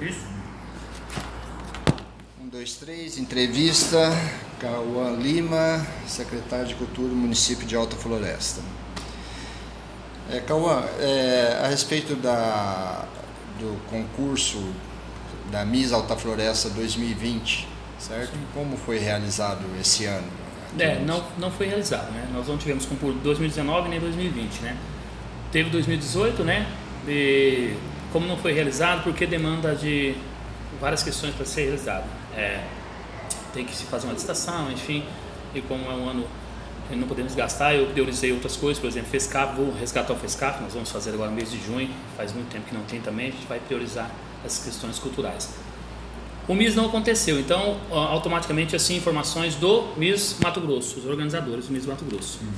Isso. Um, dois, três, entrevista. Cauã Lima, secretário de Cultura do município de Alta Floresta. É, Cauã, é, a respeito da, do concurso da Miss Alta Floresta 2020, certo? Como foi realizado esse ano? É, não, não foi realizado, né? Nós não tivemos concurso 2019 nem 2020, né? Teve 2018, né? E como não foi realizado, porque demanda de várias questões para ser realizado. É, tem que se fazer uma licitação, enfim, e como é um ano que não podemos gastar, eu priorizei outras coisas, por exemplo, FESCAP, vou resgatar o FESCAP, nós vamos fazer agora no mês de junho, faz muito tempo que não tem também, a gente vai priorizar essas questões culturais. O MIS não aconteceu, então automaticamente assim informações do MIS Mato Grosso, os organizadores do MIS Mato Grosso. Hum.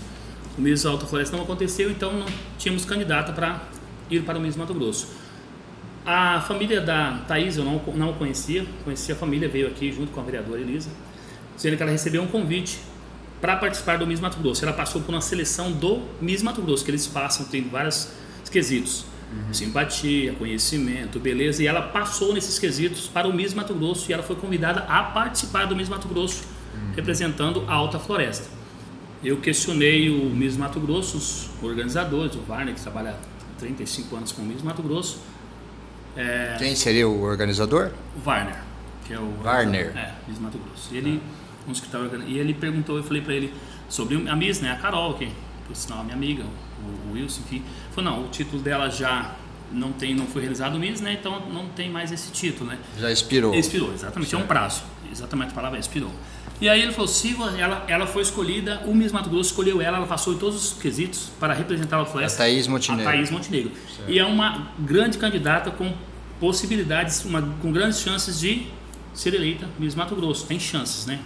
O MIS Alta Floresta não aconteceu, então não tínhamos candidata para ir para o MIS Mato Grosso. A família da Thaís eu não, não conhecia, conhecia a família, veio aqui junto com a vereadora Elisa, dizendo que ela recebeu um convite para participar do Miss Mato Grosso. Ela passou por uma seleção do Miss Mato Grosso, que eles passam, tem vários quesitos uhum. simpatia, conhecimento, beleza. E ela passou nesses quesitos para o Miss Mato Grosso e ela foi convidada a participar do Miss Mato Grosso, uhum. representando a Alta Floresta. Eu questionei o Miss Mato Grosso, os organizadores, o Varner, que trabalha há 35 anos com o Miss Mato Grosso. É... Quem seria o organizador? O Varner, que é o Varner. É, Miss Mato Grosso. E ele, um escritório, e ele perguntou, eu falei para ele sobre a Miss, né, a Carol, que por sinal minha amiga, o, Wilson, que falou, não, o título dela já não tem, não foi realizado o mês, né? Então não tem mais esse título, né? Já expirou. Expirou, exatamente, certo. é um prazo. Exatamente a palavra é expirou. E aí ele falou, se ela, ela foi escolhida, o Miss Mato Grosso escolheu ela, ela passou em todos os quesitos para representar a Floresta. A Thaís Montenegro. A Thaís Montenegro. Certo. E é uma grande candidata com possibilidades, uma, com grandes chances de ser eleita Miss Mato Grosso. Tem chances, né?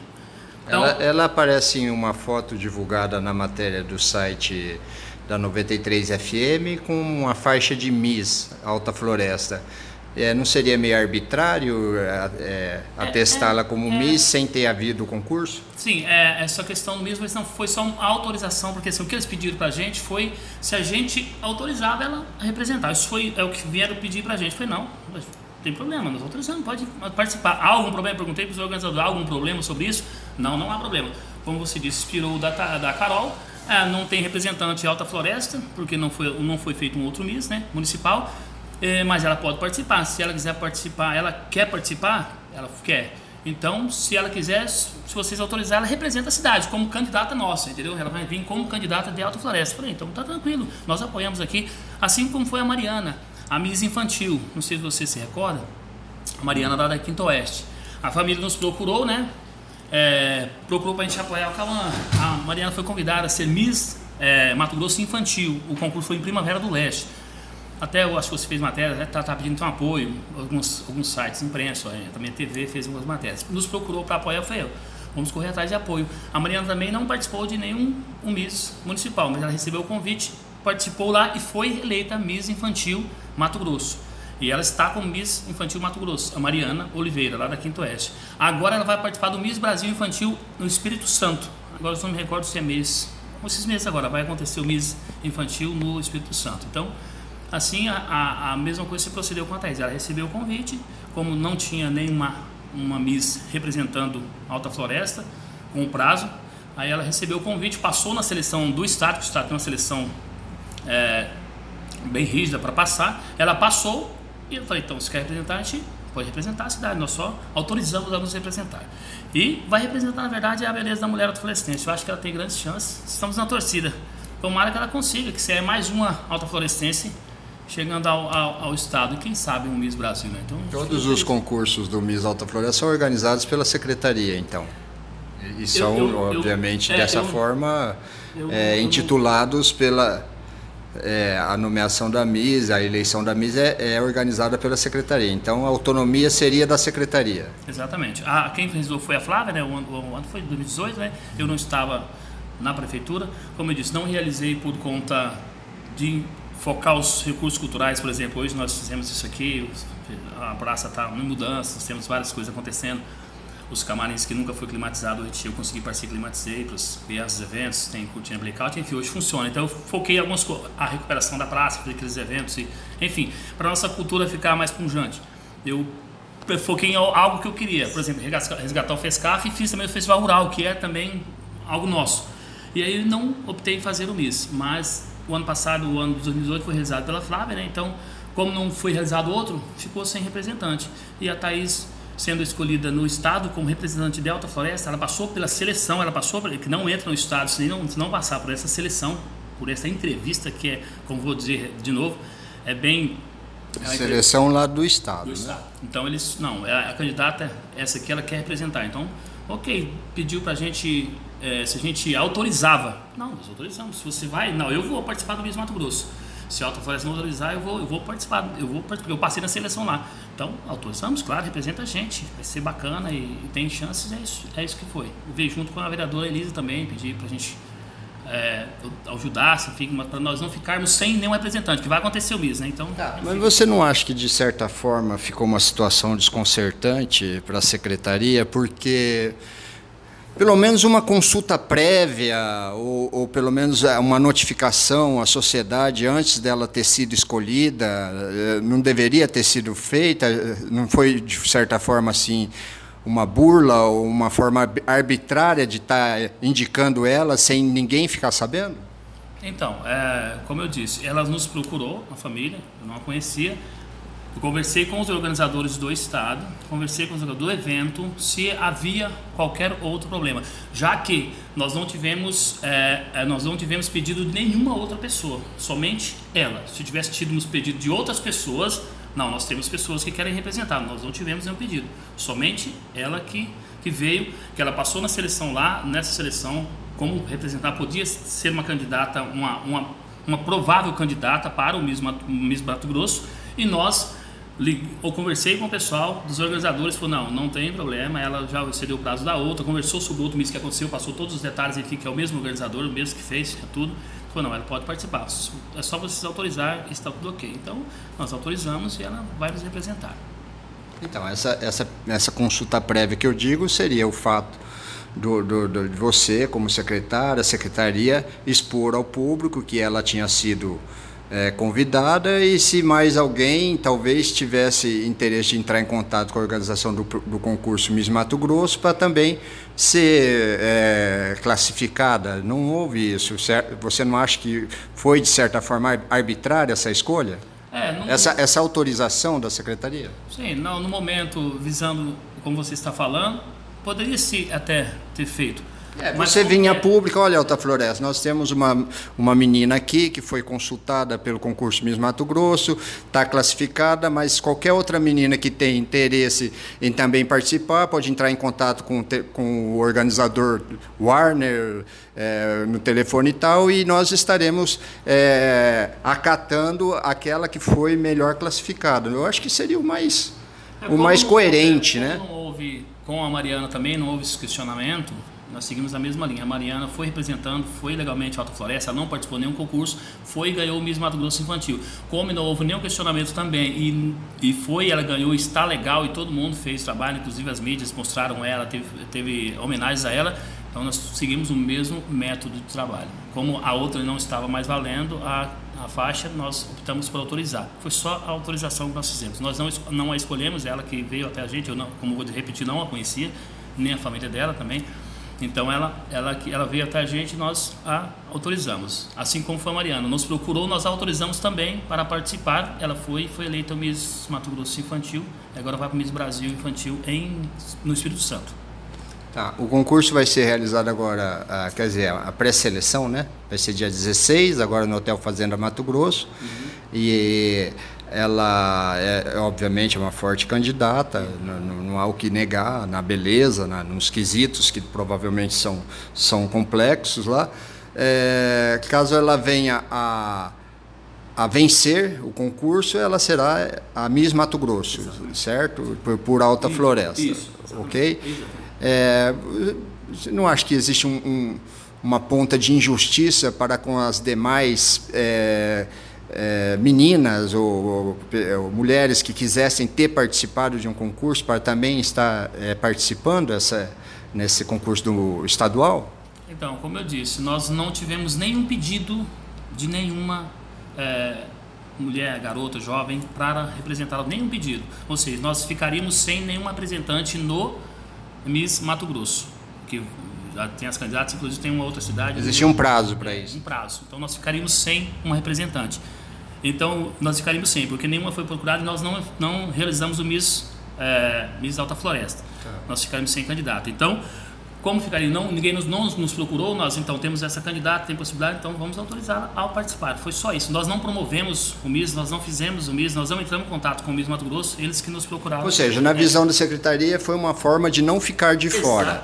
Então, ela, ela aparece em uma foto divulgada na matéria do site da 93 FM com uma faixa de Miss Alta Floresta. É, não seria meio arbitrário é, é, atestá-la como é, Miss sem ter havido o concurso? Sim, é, essa questão do Miss não foi só uma autorização, porque assim, o que eles pediram para a gente foi se a gente autorizava ela a representar. Isso foi é o que vieram pedir para a gente. Foi não, não tem problema, nós autorizamos, pode participar. Há algum problema? Perguntei para os organizadores, há algum problema sobre isso? Não, não há problema. Como você disse, inspirou da, da Carol, é, não tem representante de Alta Floresta, porque não foi, não foi feito um outro MIS, né, municipal, é, mas ela pode participar. Se ela quiser participar, ela quer participar, ela quer. Então, se ela quiser, se vocês autorizarem, ela representa a cidade como candidata nossa, entendeu? Ela vai vir como candidata de Alta Floresta. Falei, então tá tranquilo, nós apoiamos aqui, assim como foi a Mariana, a Miss Infantil. Não sei se você se recorda, a Mariana lá da Quinta Oeste. A família nos procurou, né? é, procurou para a gente apoiar o Cauã. A Mariana foi convidada a ser Miss é, Mato Grosso Infantil. O concurso foi em Primavera do Leste. Até eu acho que você fez matéria, está né, tá pedindo um apoio, alguns, alguns sites, imprensa, é, também a TV fez algumas matérias. Nos procurou para apoiar, eu falei, vamos correr atrás de apoio. A Mariana também não participou de nenhum um Miss municipal, mas ela recebeu o convite, participou lá e foi eleita Miss Infantil Mato Grosso. E ela está como Miss Infantil Mato Grosso, a Mariana Oliveira, lá da Quinto Oeste. Agora ela vai participar do Miss Brasil Infantil no Espírito Santo. Agora eu não me recordo se é mês. Esses meses agora vai acontecer o Miss Infantil no Espírito Santo. Então, assim, a, a, mesma coisa se procedeu com a Thais. Ela recebeu o convite, como não tinha nenhuma uma Miss representando Alta Floresta, com o prazo, aí ela recebeu o convite, passou na seleção do Estado, que o Estado tem uma seleção é, bem rígida para passar. Ela passou e eu falei, então, se quer representar, a gente pode representar a cidade, nós só autorizamos a nos representar. E vai representar, na verdade, a beleza da mulher autoflorestense. Eu acho que ela tem grandes chances. Estamos na torcida. Tomara que ela consiga, que seja mais uma autoflorestense chegando ao, ao, ao, estado e quem sabe um Miss Brasil. Né? Então, Todos os concursos do Miss Alta Floresta são organizados pela secretaria, então. E são, eu, eu, obviamente, eu, é, dessa forma, é, intitulados pela é, a nomeação da MIS, a eleição da MIS é, é, organizada pela secretaria. Então a autonomia seria da secretaria. Exatamente. A, quem realizou foi a Flávia, né? O ano, o ano foi 2018, né? Eu não estava na prefeitura. Como eu disse, não realizei por conta de focar os recursos culturais, por exemplo. Hoje nós fizemos isso aqui, a praça está em mudança, temos várias coisas acontecendo os camarins que nunca foi climatizado, eu consegui parceria climatizei para os crianças eventos, tem cortina blackout, enfim, hoje funciona. Então eu foquei algumas a recuperação da praça, fazer aqueles eventos, e, enfim, para nossa cultura ficar mais punjante. eu foquei em algo que eu queria. Por exemplo, resgatar o FESCAF e fiz também o Festival Rural, que é também algo nosso. E aí não optei em fazer o MIS, mas o ano passado, o ano de 2018, foi realizado pela Flávia, né? Então, como não foi realizado outro, ficou sem representante. E a Thaís, sendo escolhida no estado como representante de Alta Floresta, ela passou pela seleção, ela passou, que não entra no estado se não, se não passar por essa seleção, por essa entrevista, que é, como vou dizer de novo, é bem Seleção lá do Estado. Do né? Estado. Então eles. Não, é a candidata, essa aqui ela quer representar. Então, ok, pediu pra gente é, se a gente autorizava. Não, nós autorizamos. Se você vai, não, eu vou participar do Miss Mato Grosso. Se a Alta Floresta não autorizar, eu vou, eu vou participar. Eu vou eu passei na seleção lá. Então, autorizamos, claro, representa a gente. Vai ser bacana e, e tem chances, é isso, é isso que foi. Veio junto com a vereadora Elisa também, pedi pra gente é, ajudar, enfim, para nós não ficarmos sem nenhum representante, que vai acontecer o mesmo, né? Então, tá, mas você não acha que de certa forma ficou uma situação desconcertante para a secretaria, porque pelo menos uma consulta prévia ou, ou, pelo menos é, uma notificação à sociedade antes dela ter sido escolhida é, não deveria ter sido feita? Não foi de certa forma assim uma burla ou uma forma arbitrária de estar tá indicando ela sem ninguém ficar sabendo? Então, é, como eu disse, ela nos procurou, a família, eu não a conhecia. Eu conversei com os organizadores do estado, conversei com os organizadores do evento, se havia qualquer outro problema, já que nós não tivemos, é, é nós não tivemos pedido de nenhuma outra pessoa, somente ela. Se tivesse tido pedido de outras pessoas, não, nós temos pessoas que querem representar, nós não tivemos nenhum pedido. Somente ela que, que veio, que ela passou na seleção lá, nessa seleção, como representar, podia ser uma candidata, uma, uma, uma provável candidata para o Miss, Mato Grosso, e nós eu conversei com o pessoal dos organizadores, falou, não, não tem problema, ela já excedeu o prazo da outra, conversou sobre o outro mês que aconteceu, passou todos os detalhes, enfim, que é o mesmo organizador, o mesmo que fez, é tudo. Falou, não, ela pode participar, é só vocês autorizar está tudo ok. Então, nós autorizamos e ela vai nos representar. Então, essa, essa, essa consulta prévia que eu digo seria o fato do, do, do, de você, como secretária, a secretaria, expor ao público que ela tinha sido é, convidada e se mais alguém talvez tivesse interesse de entrar em contato com a organização do, do concurso Miss Mato Grosso para também ser é, classificada. Não houve isso. Você não acha que foi, de certa forma, arbitrária essa escolha? É, não... essa, essa autorização da secretaria? Sim, não, no momento, visando como você está falando, poderia se até ter feito. É, você vinha pública, olha, Alta Floresta, nós temos uma, uma menina aqui que foi consultada pelo concurso Miss Mato Grosso, está classificada, mas qualquer outra menina que tem interesse em também participar pode entrar em contato com, com o organizador Warner é, no telefone e tal, e nós estaremos é, acatando aquela que foi melhor classificada. Eu acho que seria o mais, é, o mais coerente, né? Não houve, com a Mariana também, não houve esse questionamento nós seguimos a mesma linha. A Mariana foi representando, foi legalmente Alta Floresta, ela não participou de nenhum concurso, foi e ganhou o Miss Mato Grosso Infantil. Como não houve nenhum questionamento também, e, e foi, ela ganhou, está legal, e todo mundo fez trabalho, inclusive as mídias mostraram ela, teve, teve homenagens a ela, então nós seguimos o mesmo método de trabalho. Como a outra não estava mais valendo, a, a faixa nós optamos por autorizar. Foi só a autorização que nós fizemos. Nós não, não a escolhemos, ela que veio até a gente, eu não, como vou repetir, não a conhecia, nem a família dela também. Então ela, ela, ela veio até a gente e nós a autorizamos. Assim como foi a Mariana. Nos procurou, nós a autorizamos também para participar. Ela foi foi eleita Miss Mato Grosso Infantil. E agora vai para o Miss Brasil Infantil em, no Espírito Santo. Tá, o concurso vai ser realizado agora, a, quer dizer, a pré-seleção, né? Vai ser dia 16, agora no Hotel Fazenda Mato Grosso. Uhum. E ela é, obviamente, uma forte candidata, não, não, há o que negar na beleza, na, nos quesitos que provavelmente são, são complexos lá. É, caso ela venha a, a vencer o concurso, ela será a Miss Mato Grosso, Exatamente. certo? Por, por Alta isso, Floresta, isso, ok? É, não acho que existe um, um, uma ponta de injustiça para com as demais é, é, meninas ou, ou, ou, mulheres que quisessem ter participado de um concurso para também estar é, participando essa, nesse concurso do estadual? Então, como eu disse, nós não tivemos nenhum pedido de nenhuma é, mulher, garota, jovem, para representar nenhum pedido. Ou seja, nós ficaríamos sem nenhum representante no Miss Mato Grosso, que já tem as candidatas, inclusive tem uma outra cidade. Existia um prazo para isso. Um prazo. Então nós ficaríamos sem uma representante. Então nós ficaríamos sem, porque nenhuma foi procurada e nós não, não realizamos o Miss, é, Miss Alta Floresta. Tá. Nós ficaríamos sem candidato. Então como ficaria? Não, ninguém nos, não nos procurou, nós então temos essa candidata, tem possibilidade, então vamos autorizá-la ao participar. Foi só isso. Nós não promovemos o MIS, nós não fizemos o MIS, nós não entramos em contato com o MIS Mato Grosso, eles que nos procuraram. Ou seja, na visão da secretaria foi uma forma de não ficar de fora,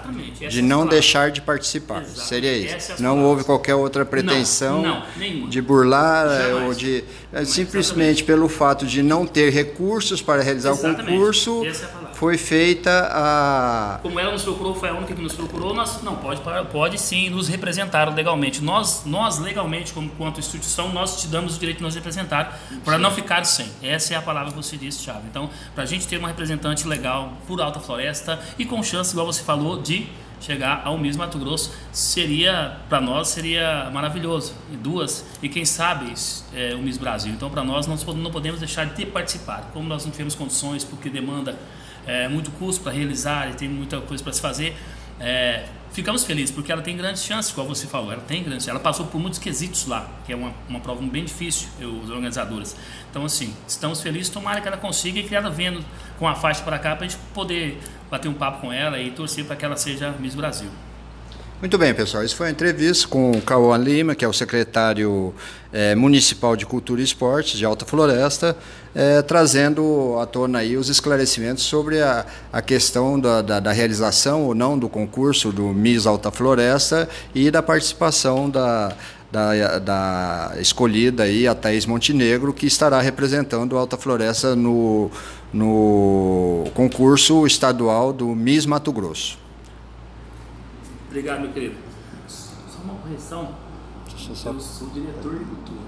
de não deixar de participar. Exatamente. Seria isso. É não palavras. houve qualquer outra pretensão não, não, de burlar eh, Jamais. ou de eh, simplesmente pelo fato de não ter recursos para realizar exatamente. o concurso. É foi feita a. Como ela nos procurou, foi a única que nos procurou, nós não pode, pode sim nos representar legalmente. Nós, nós legalmente, como quanto instituição, nós te damos o direito de nos representar para não ficar sem. Essa é a palavra que você disse, Thiago. Então, para a gente ter uma representante legal por Alta Floresta e com chance, igual você falou, de chegar ao mesmo Mato Grosso seria para nós seria maravilhoso e duas e quem sabe é, o Miss Brasil então para nós nós não podemos deixar de participar como nós não tivemos condições porque demanda é, muito custo para realizar e tem muita coisa para se fazer. É, ficamos felizes porque ela tem grandes chances, como você falou, ela tem grandes Ela passou por muitos quesitos lá, que é uma, uma prova bem difícil, os organizadores. Então, assim, estamos felizes, tomara que ela consiga e que ela venha com a faixa para cá para a gente poder bater um papo com ela e torcer para que ela seja Miss Brasil. Muito bem, pessoal. Isso foi uma entrevista com o Cauã Lima, que é o secretário é, municipal de Cultura e Esportes de Alta Floresta, é, trazendo à tona aí os esclarecimentos sobre a, a questão da, da, da, realização ou não do concurso do Miss Alta Floresta e da participação da, da, da escolhida aí, a Thaís Montenegro, que estará representando a Alta Floresta no, no concurso estadual do Miss Mato Grosso. Obrigado, meu querido. Só uma correção. Eu sou diretor de cultura.